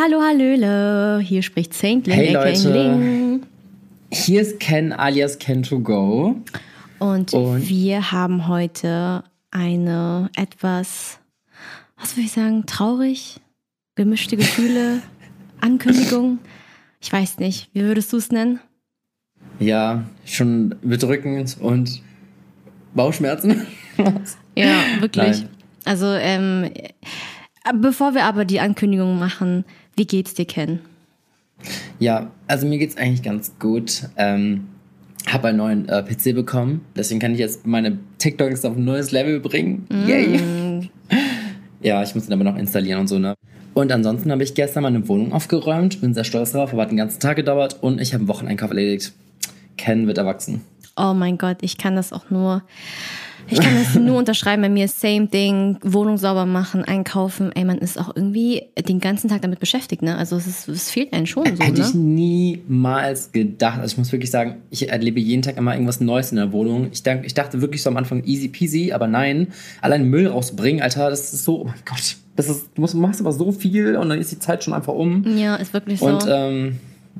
Hallo, hallöle. Hier spricht Saintling, Hey aka Leute. Ling. Hier ist Ken alias Ken to go. Und, Und- wir haben heute eine etwas, was würde ich sagen, traurig, gemischte Gefühle, Ankündigung. Ich weiß nicht, wie würdest du es nennen? Ja, schon bedrückend und Bauchschmerzen. Ja, wirklich. Nein. Also, ähm, äh, bevor wir aber die Ankündigung machen, wie geht's dir, Ken? ja, also mir geht's eigentlich ganz gut. Ähm, habe einen neuen äh, PC bekommen, deswegen kann ich jetzt meine TikToks auf ein neues Level bringen. Yay! Mm, Ja, ich muss ihn aber noch installieren und so, ne? Und ansonsten habe ich gestern meine Wohnung aufgeräumt, bin sehr stolz drauf, aber hat den ganzen Tag gedauert und ich habe einen Wocheneinkauf erledigt. Ken wird erwachsen. Oh mein Gott, ich kann das auch nur. Ich kann das nur unterschreiben. Bei mir ist same thing. Wohnung sauber machen, einkaufen. Ey, man ist auch irgendwie den ganzen Tag damit beschäftigt, ne? Also es, ist, es fehlt einem schon so, Hätte ich ne? niemals gedacht. Also ich muss wirklich sagen, ich erlebe jeden Tag immer irgendwas Neues in der Wohnung. Ich, denk, ich dachte wirklich so am Anfang easy peasy, aber nein. Allein Müll rausbringen, Alter, das ist so, oh mein Gott. Das ist, du musst, machst aber so viel und dann ist die Zeit schon einfach um. Ja, ist wirklich so. Und ähm,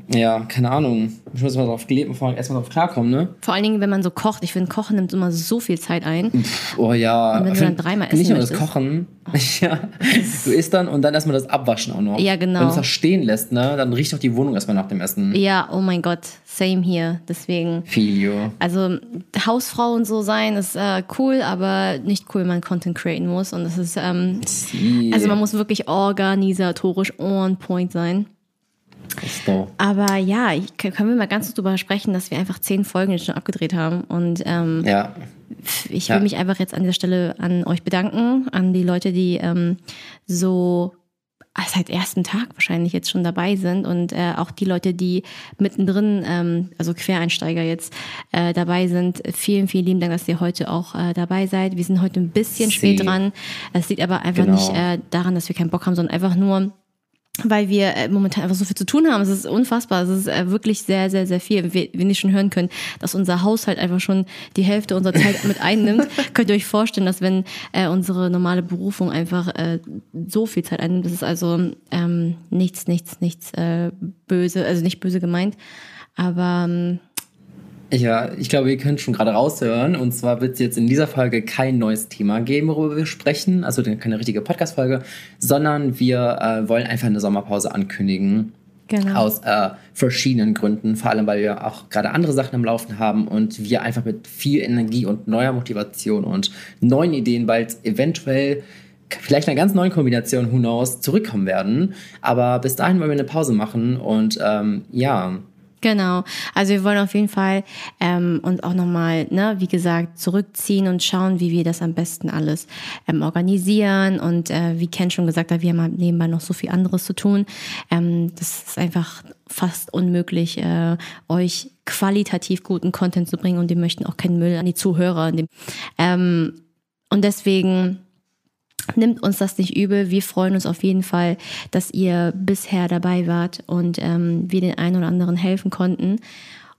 ja, keine Ahnung. Ich muss mal drauf gelebt und erstmal drauf klarkommen, ne? Vor allen Dingen, wenn man so kocht. Ich finde, Kochen nimmt immer so viel Zeit ein. Oh ja. Und wenn du dann dreimal Nicht essen nur das. Kochen. ja. Du isst dann und dann erstmal das Abwaschen auch noch. Ja, genau. Wenn du es da stehen lässt, ne, dann riecht doch die Wohnung erstmal nach dem Essen. Ja, oh mein Gott, same hier. Deswegen. Filio. Also Hausfrau und so sein ist äh, cool, aber nicht cool, wenn man Content createn muss. Und das ist, ähm, also man muss wirklich organisatorisch on point sein. Aber ja, ich, können wir mal ganz kurz darüber sprechen, dass wir einfach zehn Folgen jetzt schon abgedreht haben. Und ähm, Ja. ich will ja. mich einfach jetzt an dieser Stelle an euch bedanken, an die Leute, die ähm, so ah, seit ersten Tag wahrscheinlich jetzt schon dabei sind und äh, auch die Leute, die mittendrin, ähm, also Quereinsteiger jetzt äh, dabei sind. Vielen, vielen lieben Dank, dass ihr heute auch äh, dabei seid. Wir sind heute ein bisschen spät Sie. dran. Es liegt aber einfach Genau. nicht äh, daran, dass wir keinen Bock haben, sondern einfach nur, weil wir äh, momentan einfach so viel zu tun haben. Es ist unfassbar. Es ist äh, wirklich sehr, sehr, sehr viel. Wir, wenn ihr schon hören könnt, dass unser Haushalt einfach schon die Hälfte unserer Zeit mit einnimmt, könnt ihr euch vorstellen, dass wenn äh, unsere normale Berufung einfach äh, so viel Zeit einnimmt, das ist also ähm, nichts, nichts, nichts äh, böse, also nicht böse gemeint. Aber ähm, Ja, ich glaube, ihr könnt schon gerade raushören. Und zwar wird es jetzt in dieser Folge kein neues Thema geben, worüber wir sprechen. Also keine richtige Podcast-Folge, sondern wir äh, wollen einfach eine Sommerpause ankündigen. genau. Aus äh, verschiedenen Gründen. Vor allem, weil wir auch gerade andere Sachen am Laufen haben und wir einfach mit viel Energie und neuer Motivation und neuen Ideen bald eventuell vielleicht einer ganz neuen Kombination, who knows, zurückkommen werden. Aber bis dahin wollen wir eine Pause machen und ähm, ja, Genau. Also wir wollen auf jeden Fall ähm, uns auch nochmal, ne, wie gesagt, zurückziehen und schauen, wie wir das am besten alles ähm, organisieren. Und äh, wie Ken schon gesagt hat, wir haben halt nebenbei noch so viel anderes zu tun. Ähm, das ist einfach fast unmöglich, äh, euch qualitativ guten Content zu bringen und wir möchten auch keinen Müll an die Zuhörer. Ähm, und deswegen Nimmt uns das nicht übel. Wir freuen uns auf jeden Fall, dass ihr bisher dabei wart und ähm, wir den einen oder anderen helfen konnten.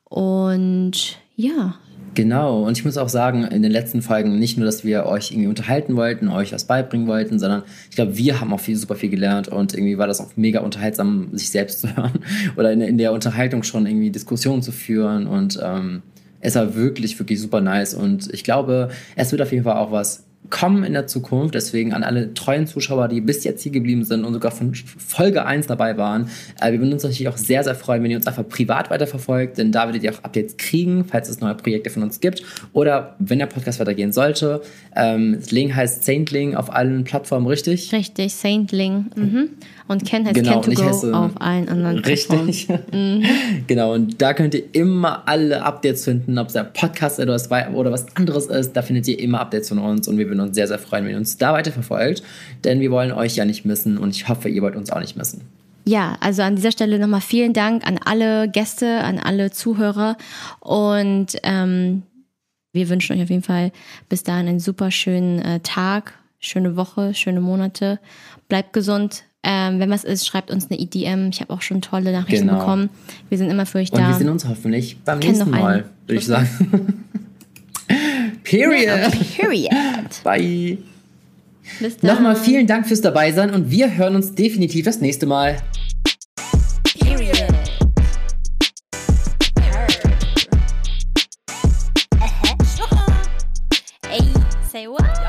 Und ja, Genau, und ich muss auch sagen, in den letzten Folgen nicht nur, dass wir euch irgendwie unterhalten wollten, euch was beibringen wollten, sondern ich glaube, wir haben auch viel, super viel gelernt und irgendwie war das auch mega unterhaltsam, sich selbst zu hören oder in, in der Unterhaltung schon irgendwie Diskussionen zu führen und ähm, es war wirklich, wirklich super nice und ich glaube, es wird auf jeden Fall auch was kommen in der Zukunft. Deswegen an alle treuen Zuschauer, die bis jetzt hier geblieben sind und sogar von Folge 1 dabei waren. Äh, wir würden uns natürlich auch sehr, sehr freuen, wenn ihr uns einfach privat weiterverfolgt, denn da werdet ihr auch Updates kriegen, falls es neue Projekte von uns gibt. Oder wenn der Podcast weitergehen sollte. Ähm, Ling heißt Saintling auf allen Plattformen, richtig? richtig, Saintling. Mhm. Und Ken heißt Genau, Ken to go heiße- auf allen anderen Plattformen. Richtig. genau, und da könnt ihr immer alle Updates finden, ob es der Podcast oder was, oder was anderes ist. Da findet ihr immer Updates von uns und wir würden uns sehr, sehr freuen, wenn ihr uns da weiterverfolgt. Denn wir wollen euch ja nicht missen und ich hoffe, ihr wollt uns auch nicht missen. Ja, also an dieser Stelle nochmal vielen Dank an alle Gäste, an alle Zuhörer und ähm, wir wünschen euch auf jeden Fall bis dahin einen super schönen äh, Tag, schöne Woche, schöne Monate. Bleibt gesund. Ähm, wenn was ist, schreibt uns eine EDM. Ich habe auch schon tolle Nachrichten Genau. bekommen. Wir sind immer für euch Und da. wir sehen uns hoffentlich beim Kenn nächsten. Mal, würde ich sagen. Period. Period. Bye. Nochmal vielen Dank fürs Dabeisein und wir hören uns definitiv das nächste Mal. Say what?